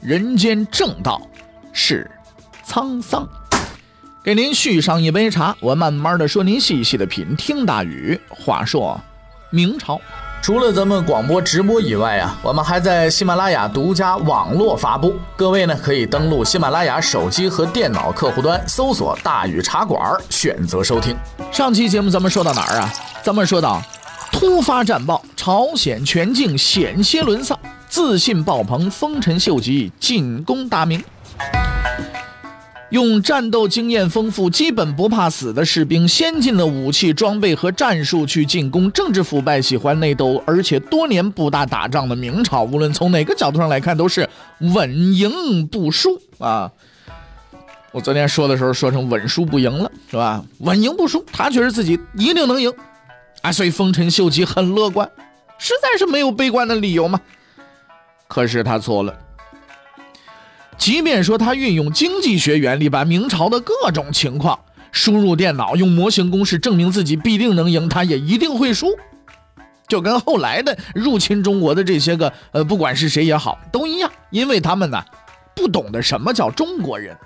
人间正道是沧桑。给您续上一杯茶，我慢慢的说，您细细的品。听大禹话说，明朝除了咱们广播直播以外啊，我们还在喜马拉雅独家网络发布。各位呢，可以登录喜马拉雅手机和电脑客户端，搜索“大禹茶馆”，选择收听。上期节目咱们说到哪儿啊？咱们说到突发战报，朝鲜全境险些沦丧。自信爆棚，丰臣秀吉进攻大明，用战斗经验丰富、基本不怕死的士兵、先进的武器装备和战术去进攻政治腐败、喜欢内斗，而且多年不大打仗的明朝，无论从哪个角度上来看，都是稳赢不输啊！我昨天说的时候说成稳输不赢了，是吧？稳赢不输，他觉得自己一定能赢啊！所以丰臣秀吉很乐观，实在是没有悲观的理由嘛。可是他错了。即便说他运用经济学原理，把明朝的各种情况输入电脑，用模型公式证明自己必定能赢，他也一定会输。就跟后来的入侵中国的这些个呃，不管是谁也好，都一样，因为他们呢不懂得什么叫中国人。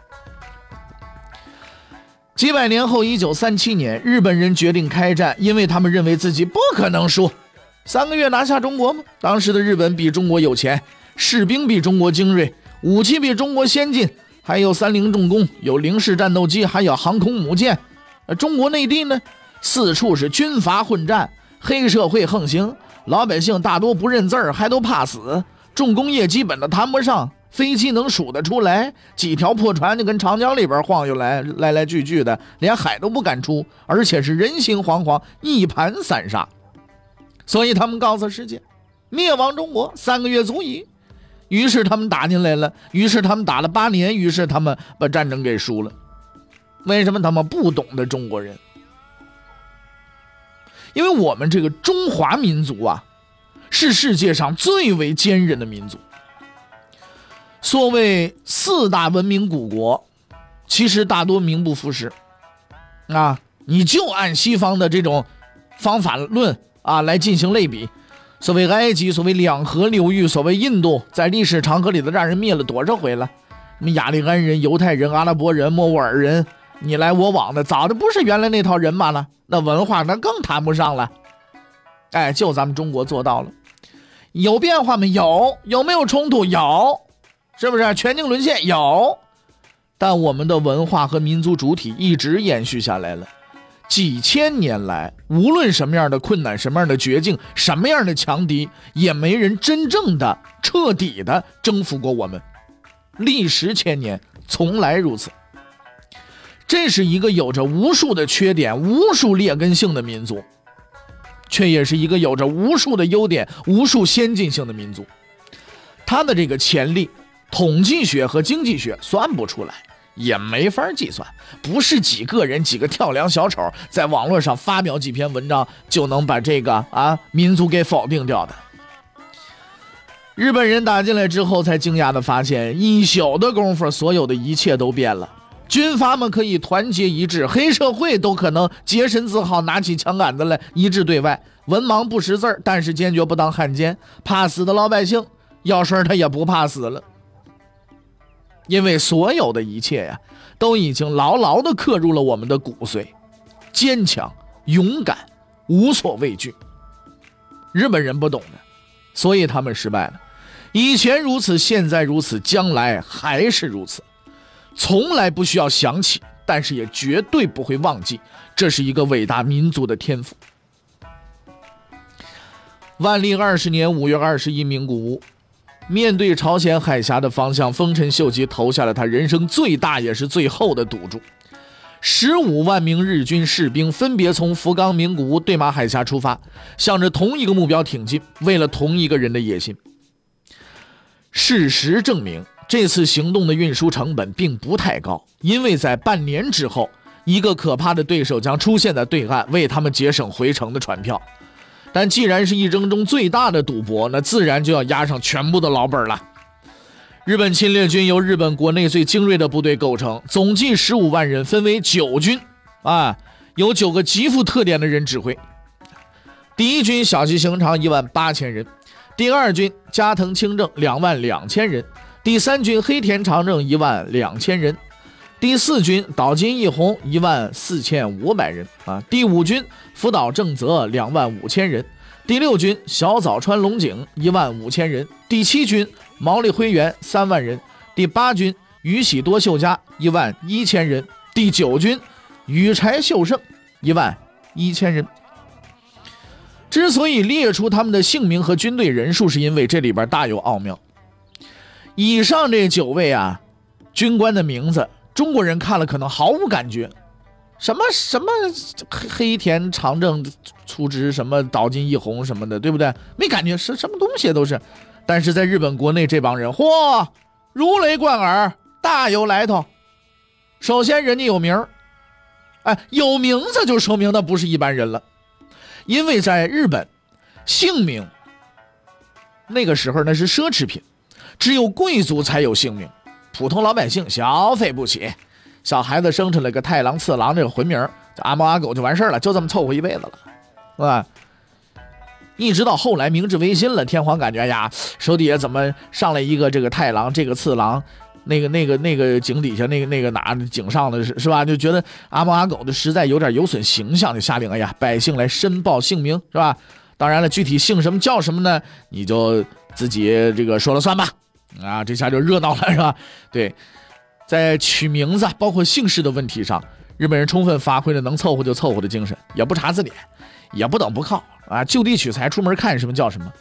几百年后，一九三七年，日本人决定开战，因为他们认为自己不可能输。三个月拿下中国吗？当时的日本比中国有钱，士兵比中国精锐，武器比中国先进，还有三菱重工，有零式战斗机，还有航空母舰。呃，中国内地呢，四处是军阀混战，黑社会横行，老百姓大多不认字儿，还都怕死，重工业基本的谈不上，飞机能数得出来，几条破船就跟长江里边晃悠来，来来去去的，连海都不敢出，而且是人心惶惶，一盘散沙。所以他们告诉世界，灭亡中国三个月足矣。于是他们打进来了，于是他们打了八年，于是他们把战争给输了。为什么他们不懂得中国人？因为我们这个中华民族啊，是世界上最为坚韧的民族。所谓四大文明古国，其实大多名不副实。啊，你就按西方的这种方法论。啊，来进行类比，所谓埃及，所谓两河流域，所谓印度，在历史长河里头让人灭了多少回了？什么雅利安人、犹太人、阿拉伯人、莫卧尔人，你来我往的，早就不是原来那套人马了。那文化那更谈不上了。哎，就咱们中国做到了，有变化吗？有，有没有冲突？有，是不是全境沦陷？有，但我们的文化和民族主体一直延续下来了。几千年来，无论什么样的困难、什么样的绝境、什么样的强敌，也没人真正的、彻底的征服过我们。历时千年，从来如此。这是一个有着无数的缺点、无数劣根性的民族，却也是一个有着无数的优点、无数先进性的民族。它的这个潜力，统计学和经济学算不出来。也没法计算，不是几个人、几个跳梁小丑在网络上发表几篇文章就能把这个啊民族给否定掉的。日本人打进来之后，才惊讶的发现，一宿的功夫，所有的一切都变了。军阀们可以团结一致，黑社会都可能洁身自好，拿起枪杆子来一致对外。文盲不识字儿，但是坚决不当汉奸。怕死的老百姓，要说他也不怕死了。因为所有的一切呀，都已经牢牢地刻入了我们的骨髓，坚强、勇敢、无所畏惧。日本人不懂的，所以他们失败了。以前如此，现在如此，将来还是如此。从来不需要想起，但是也绝对不会忘记，这是一个伟大民族的天赋。万历二十年五月二十一名古屋。面对朝鲜海峡的方向，丰臣秀吉投下了他人生最大也是最后的赌注。十五万名日军士兵分别从福冈、名古屋对马海峡出发，向着同一个目标挺进，为了同一个人的野心。事实证明，这次行动的运输成本并不太高，因为在半年之后，一个可怕的对手将出现在对岸，为他们节省回程的船票。但既然是一争中最大的赌博，那自然就要押上全部的老本了。日本侵略军由日本国内最精锐的部队构成，总计十五万人，分为九军，啊，有九个极富特点的人指挥。第一军小西行长一万八千人，第二军加藤清正两万两千人，第三军黑田长政一万两千人。第四军岛津义弘一万四千五百人啊，第五军福岛正则两万五千人，第六军小早川龙井一万五千人，第七军毛利辉元三万人，第八军宇喜多秀家一万一千人，第九军羽柴秀胜一万一千人。之所以列出他们的姓名和军队人数，是因为这里边大有奥妙。以上这九位啊，军官的名字。中国人看了可能毫无感觉，什么什么黑黑田长政出职什么岛津义弘什么的，对不对？没感觉是什么东西都是，但是在日本国内这帮人，嚯，如雷贯耳，大有来头。首先人家有名哎，有名字就说明他不是一般人了，因为在日本，姓名那个时候那是奢侈品，只有贵族才有姓名。普通老百姓消费不起，小孩子生出来个太郎、次郎这个混名，阿猫阿狗就完事儿了，就这么凑合一辈子了，是吧？一直到后来明治维新了，天皇感觉呀，手底下怎么上来一个这个太郎，这个次郎，那个那个那个井底下那个那个哪井上的是是吧？就觉得阿猫阿狗的实在有点有损形象，就下令哎呀，百姓来申报姓名，是吧？当然了，具体姓什么叫什么呢？你就自己这个说了算吧。啊，这下就热闹了，是吧？对，在取名字包括姓氏的问题上，日本人充分发挥了能凑合就凑合的精神，也不查字典，也不等不靠啊，就地取材，出门看什么叫什么。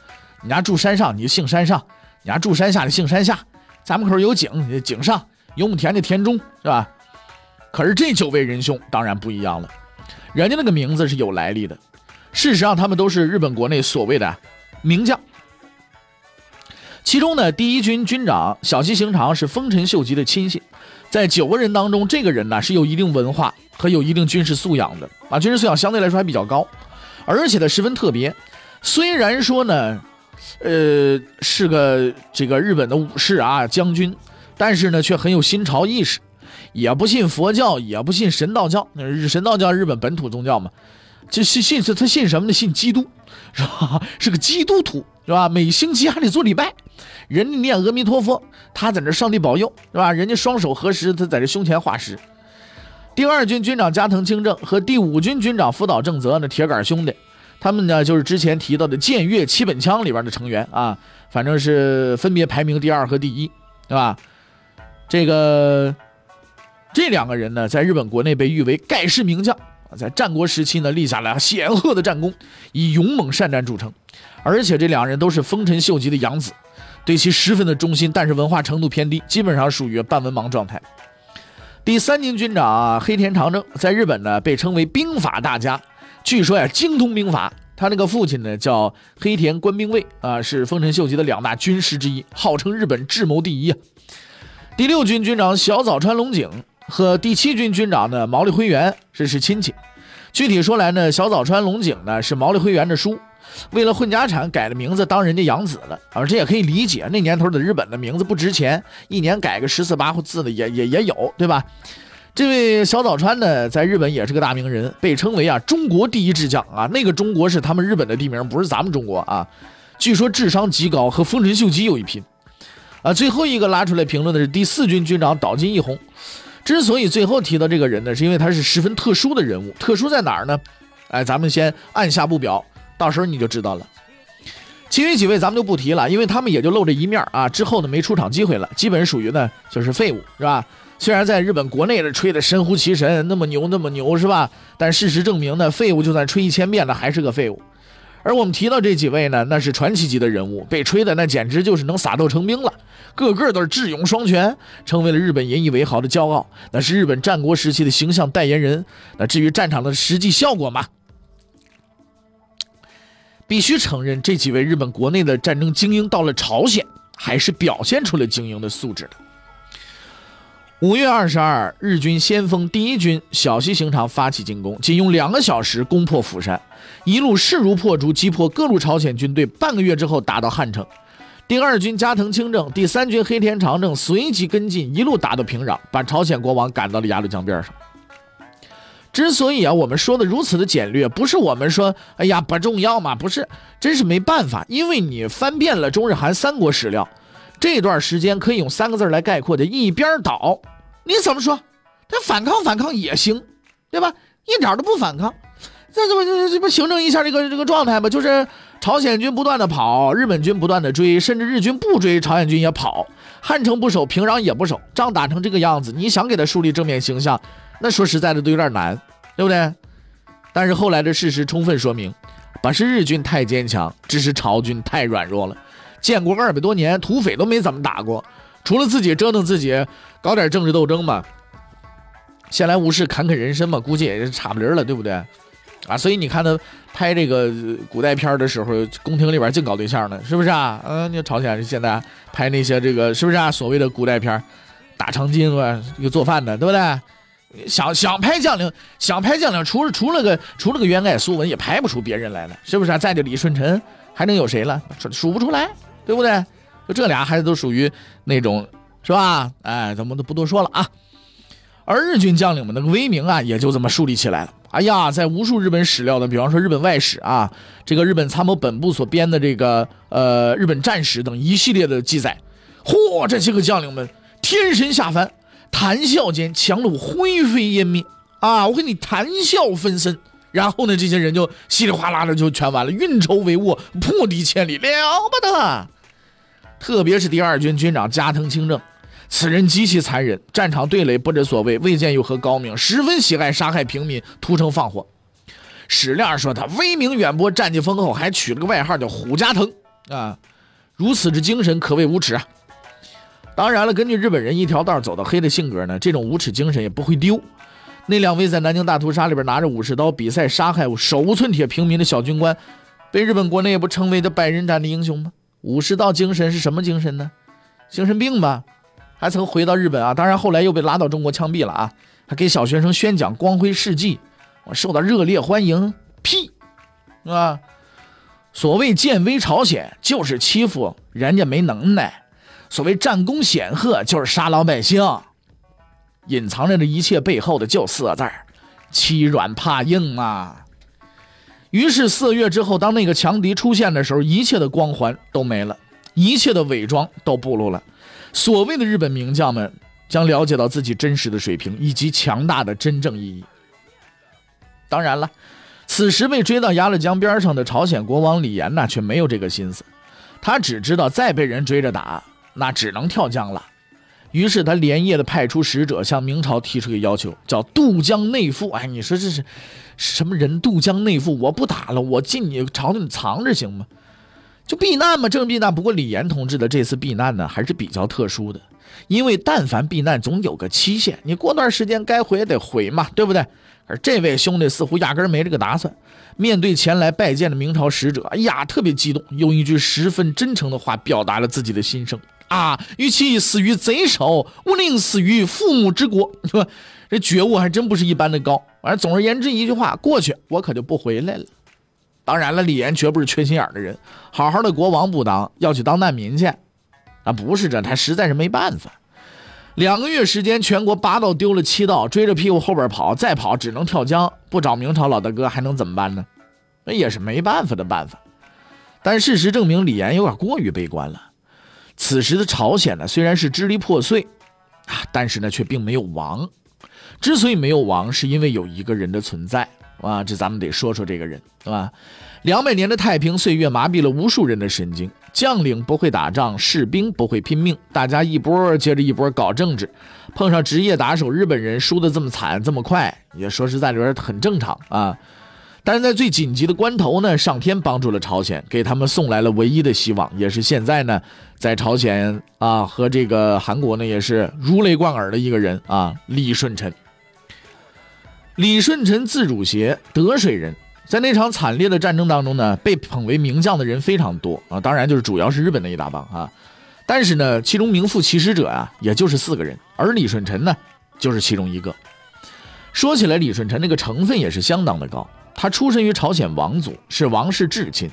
你家住山上，你就姓山上；你家住山下，就姓山下。家门口有井，井上；有亩田，就田中，是吧？可是这九位仁兄当然不一样了，人家那个名字是有来历的。事实上，他们都是日本国内所谓的名将。其中呢，第一军军长小西行长是丰臣秀吉的亲信，在九个人当中，这个人呢是有一定文化和有一定军事素养的啊，军事素养相对来说还比较高，而且呢十分特别。虽然说呢，呃，是个这个日本的武士啊将军，但是呢却很有新潮意识，也不信佛教，也不信神道教，日神道教日本本土宗教嘛，就信信他信什么呢？信基督，是吧？是个基督徒，是吧？每星期还得做礼拜。人家念阿弥陀佛，他在那上帝保佑，是吧？人家双手合十，他在这胸前画十。第二军军长加藤清正和第五军军长福岛正则那铁杆兄弟，他们呢就是之前提到的剑岳七本枪里边的成员啊，反正是分别排名第二和第一，对吧？这个这两个人呢，在日本国内被誉为盖世名将，在战国时期呢立下了显赫的战功，以勇猛善战著称，而且这两人都是丰臣秀吉的养子。对其十分的忠心，但是文化程度偏低，基本上属于半文盲状态。第三军军长啊黑田长政在日本呢被称为兵法大家，据说呀精通兵法。他那个父亲呢叫黑田官兵卫啊，是丰臣秀吉的两大军师之一，号称日本智谋第一啊。第六军军长小早川龙井和第七军军长呢毛利辉元是是亲戚。具体说来呢，小早川龙井呢是毛利辉元的叔。为了混家产，改了名字当人家养子了而，这也可以理解。那年头的日本的名字不值钱，一年改个十四八字的也也也有，对吧？这位小早川呢，在日本也是个大名人，被称为啊中国第一智将啊。那个中国是他们日本的地名，不是咱们中国啊。据说智商极高，和丰臣秀吉有一拼啊。最后一个拉出来评论的是第四军军长岛津义弘。之所以最后提到这个人呢，是因为他是十分特殊的人物。特殊在哪儿呢？哎，咱们先按下不表。到时候你就知道了。其余几位咱们就不提了，因为他们也就露这一面啊，之后呢没出场机会了，基本属于呢就是废物，是吧？虽然在日本国内的吹的神乎其神，那么牛那么牛，是吧？但事实证明呢，废物就算吹一千遍了还是个废物。而我们提到这几位呢，那是传奇级的人物，被吹的那简直就是能撒豆成兵了，个个都是智勇双全，成为了日本引以为豪的骄傲，那是日本战国时期的形象代言人。那至于战场的实际效果嘛？必须承认，这几位日本国内的战争精英到了朝鲜还是表现出了精英的素质的。五月二十二，日军先锋第一军小西行长发起进攻，仅用两个小时攻破釜山，一路势如破竹，击破各路朝鲜军队。半个月之后，打到汉城。第二军加藤清正、第三军黑田长政随即跟进，一路打到平壤，把朝鲜国王赶到了鸭绿江边上。之所以啊，我们说的如此的简略，不是我们说哎呀不重要嘛，不是，真是没办法，因为你翻遍了中日韩三国史料，这段时间可以用三个字来概括的：一边倒。你怎么说？他反抗反抗也行，对吧？一点都不反抗，这这不这这不形成一下这个这个状态吗？就是朝鲜军不断的跑，日本军不断的追，甚至日军不追，朝鲜军也跑，汉城不守，平壤也不守，仗打成这个样子，你想给他树立正面形象，那说实在的都有点难，对不对？但是后来的事实充分说明，不是日军太坚强，只是朝军太软弱了。建国二百多年，土匪都没怎么打过。除了自己折腾自己，搞点政治斗争嘛，闲来无事侃侃人生嘛，估计也是差不离了，对不对？啊，所以你看他拍这个古代片的时候，宫廷里边净搞对象呢，是不是啊？嗯，你朝鲜现在拍那些这个是不是啊？所谓的古代片，大长今啊，一个做饭的，对不对？想想拍将领，想拍将领，除了除了个除了个袁爱苏文，也拍不出别人来了，是不是啊？再就李舜臣，还能有谁了？数数不出来，对不对？就这俩孩子都属于那种，是吧？哎，咱们都不多说了啊。而日军将领们那个威名啊，也就这么树立起来了。哎呀，在无数日本史料的，比方说日本外史啊，这个日本参谋本部所编的这个呃日本战史等一系列的记载，嚯，这些个将领们天神下凡，谈笑间强弩灰飞烟灭啊！我跟你谈笑分身，然后呢，这些人就稀里哗啦的就全完了，运筹帷幄，破敌千里，了不得。特别是第二军军长加藤清正，此人极其残忍，战场对垒不知所谓，未见有何高明，十分喜爱杀害平民，屠城放火。史料说他威名远播，战绩丰厚，还取了个外号叫虎加藤啊。如此之精神，可谓无耻啊。当然了，根据日本人一条道走到黑的性格呢，这种无耻精神也不会丢。那两位在南京大屠杀里边拿着武士刀比赛杀害手无寸铁平民的小军官，被日本国内不称为的百人斩的英雄吗？武士道精神是什么精神呢？精神病吧，还曾回到日本啊，当然后来又被拉到中国枪毙了啊，还给小学生宣讲光辉事迹，我受到热烈欢迎。屁，啊？所谓建威朝鲜，就是欺负人家没能耐；所谓战功显赫，就是杀老百姓。隐藏着这一切背后的就四个字儿：欺软怕硬啊。于是四个月之后，当那个强敌出现的时候，一切的光环都没了，一切的伪装都暴露了。所谓的日本名将们将了解到自己真实的水平以及强大的真正意义。当然了，此时被追到鸭绿江边上的朝鲜国王李岩呢，却没有这个心思，他只知道再被人追着打，那只能跳江了。于是他连夜的派出使者向明朝提出个要求，叫渡江内附。哎，你说这是什么人？渡江内附，我不打了，我进你朝廷藏着行吗？就避难嘛，正避难。不过李岩同志的这次避难呢，还是比较特殊的，因为但凡避难总有个期限，你过段时间该回也得回嘛，对不对？而这位兄弟似乎压根没这个打算。面对前来拜见的明朝使者，哎呀，特别激动，用一句十分真诚的话表达了自己的心声。啊，与其死于贼手，我宁死于父母之国。是吧？这觉悟还真不是一般的高。反正总而言之一句话，过去我可就不回来了。当然了，李岩绝不是缺心眼的人，好好的国王不当，要去当难民去，啊，不是这，他实在是没办法。两个月时间，全国八道丢了七道，追着屁股后边跑，再跑只能跳江，不找明朝老大哥还能怎么办呢？那也是没办法的办法。但事实证明，李岩有点过于悲观了。此时的朝鲜呢，虽然是支离破碎，啊，但是呢，却并没有亡。之所以没有亡，是因为有一个人的存在啊。这咱们得说说这个人，对吧？两百年的太平岁月麻痹了无数人的神经，将领不会打仗，士兵不会拼命，大家一波接着一波搞政治，碰上职业打手日本人输的这么惨这么快，也说实在的很正常啊。但是在最紧急的关头呢，上天帮助了朝鲜，给他们送来了唯一的希望，也是现在呢，在朝鲜啊和这个韩国呢，也是如雷贯耳的一个人啊，李舜臣。李舜臣字汝协，德水人，在那场惨烈的战争当中呢，被捧为名将的人非常多啊，当然就是主要是日本那一大帮啊。但是呢，其中名副其实者啊，也就是四个人，而李舜臣呢，就是其中一个。说起来，李舜臣那个成分也是相当的高。他出身于朝鲜王族，是王室至亲。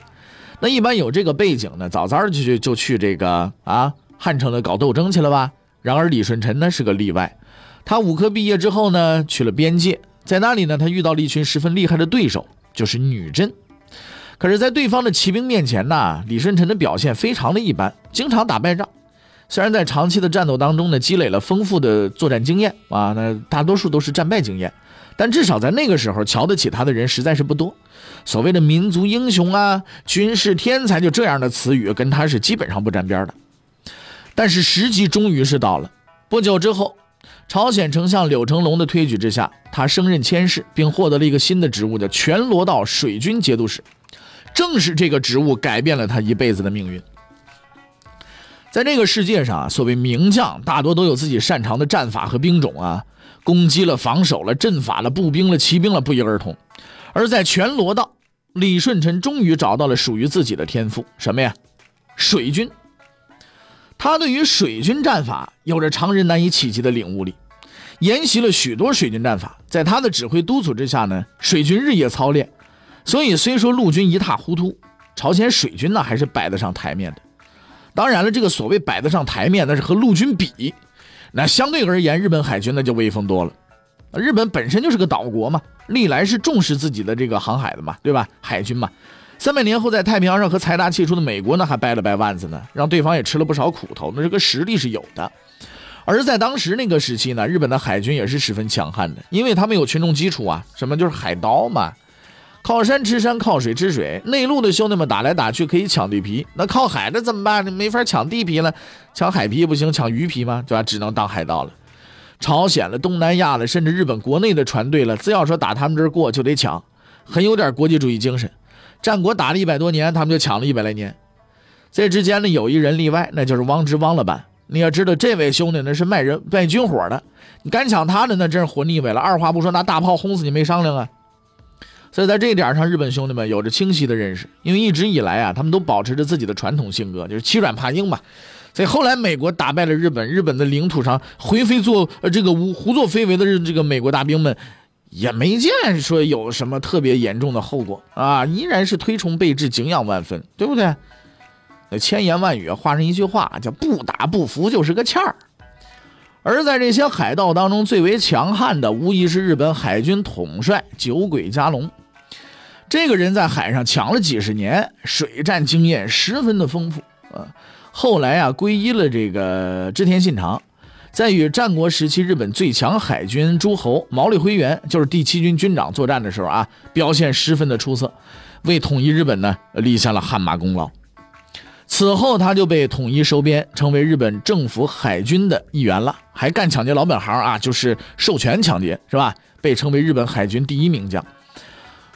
那一般有这个背景呢，早早就去就去这个啊汉城的搞斗争去了吧。然而李舜臣呢是个例外，他武科毕业之后呢，去了边界，在那里呢，他遇到了一群十分厉害的对手，就是女真。可是，在对方的骑兵面前呢，李舜臣的表现非常的一般，经常打败仗。虽然在长期的战斗当中呢，积累了丰富的作战经验啊，那大多数都是战败经验，但至少在那个时候，瞧得起他的人实在是不多。所谓的民族英雄啊，军事天才，就这样的词语跟他是基本上不沾边的。但是时机终于是到了。不久之后，朝鲜丞相柳成龙的推举之下，他升任千事，并获得了一个新的职务，叫全罗道水军节度使。正是这个职务改变了他一辈子的命运。在这个世界上啊，所谓名将大多都有自己擅长的战法和兵种啊，攻击了、防守了、阵法了、步兵了、骑兵了，不一而同。而在全罗道，李舜臣终于找到了属于自己的天赋，什么呀？水军。他对于水军战法有着常人难以企及的领悟力，研习了许多水军战法。在他的指挥督促之下呢，水军日夜操练，所以虽说陆军一塌糊涂，朝鲜水军呢还是摆得上台面的。当然了，这个所谓摆得上台面，那是和陆军比，那相对而言，日本海军那就威风多了。日本本身就是个岛国嘛，历来是重视自己的这个航海的嘛，对吧？海军嘛。三百年后，在太平洋上和财大气粗的美国呢，还掰了掰腕子呢，让对方也吃了不少苦头。那这个实力是有的。而在当时那个时期呢，日本的海军也是十分强悍的，因为他们有群众基础啊，什么就是海盗嘛，靠山吃山，靠水吃水。内陆的兄弟们打来打去可以抢地皮，那靠海的怎么办？没法抢地皮了，抢海皮不行，抢鱼皮吗？对吧？只能当海盗了。朝鲜了、东南亚了，甚至日本国内的船队了，只要说打他们这儿过就得抢，很有点国际主义精神。战国打了一百多年，他们就抢了一百来年。这之间呢，有一人例外，那就是汪直汪老板。你要知道，这位兄弟那是卖人卖军火的，你敢抢他的，那真是活腻歪了。二话不说，拿大炮轰死你，没商量啊！所以在这一点上，日本兄弟们有着清晰的认识，因为一直以来啊，他们都保持着自己的传统性格，就是欺软怕硬嘛。所以后来美国打败了日本，日本的领土上灰飞作呃这个胡作非为的这个美国大兵们。也没见说有什么特别严重的后果啊，依然是推崇备至，敬仰万分，对不对？那千言万语化成一句话，叫不打不服就是个欠儿。而在这些海盗当中，最为强悍的无疑是日本海军统帅酒鬼加龙。这个人在海上抢了几十年，水战经验十分的丰富啊。后来啊，皈依了这个织田信长。在与战国时期日本最强海军诸侯毛利辉元，就是第七军军长作战的时候啊，表现十分的出色，为统一日本呢立下了汗马功劳。此后他就被统一收编，成为日本政府海军的一员了，还干抢劫老本行啊，就是授权抢劫，是吧？被称为日本海军第一名将。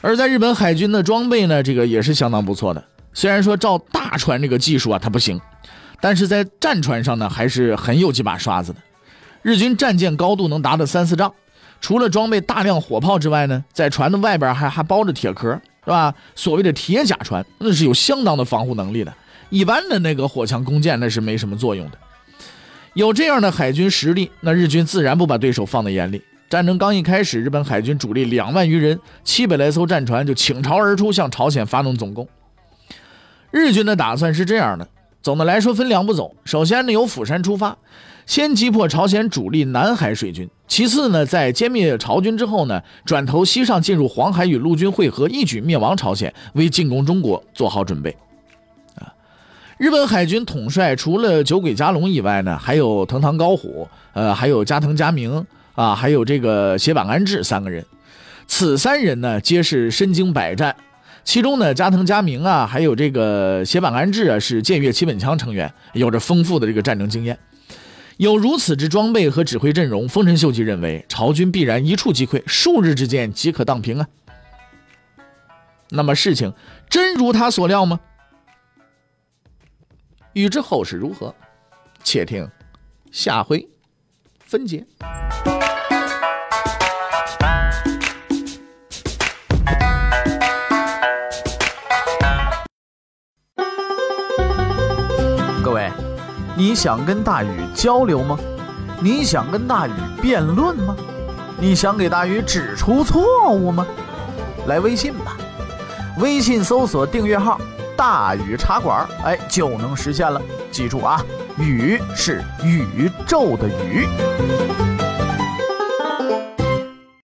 而在日本海军的装备呢，这个也是相当不错的。虽然说造大船这个技术啊，它不行。但是在战船上呢，还是很有几把刷子的。日军战舰高度能达到三四丈，除了装备大量火炮之外呢，在船的外边还还包着铁壳，是吧？所谓的铁甲船，那是有相当的防护能力的。一般的那个火枪弓箭那是没什么作用的。有这样的海军实力，那日军自然不把对手放在眼里。战争刚一开始，日本海军主力两万余人，七百来艘战船就倾巢而出，向朝鲜发动总攻。日军的打算是这样的。总的来说，分两步走。首先呢，由釜山出发，先击破朝鲜主力南海水军；其次呢，在歼灭朝军之后呢，转头西上进入黄海与陆军会合，一举灭亡朝鲜，为进攻中国做好准备。日本海军统帅除了酒鬼加龙以外呢，还有藤堂高虎，呃，还有加藤嘉明啊，还有这个斜坂安治三个人。此三人呢，皆是身经百战。其中呢，加藤嘉明啊，还有这个斜坂安治啊，是剑岳七本枪成员，有着丰富的这个战争经验。有如此之装备和指挥阵容，丰臣秀吉认为朝军必然一触即溃，数日之间即可荡平啊。那么事情真如他所料吗？欲知后事如何，且听下回分解。各位你想跟大禹交流吗？你想跟大禹辩论吗？你想给大禹指出错误吗？来微信吧，微信搜索订阅号“大禹茶馆”，哎，就能实现了。记住啊，宇是宇宙的宇。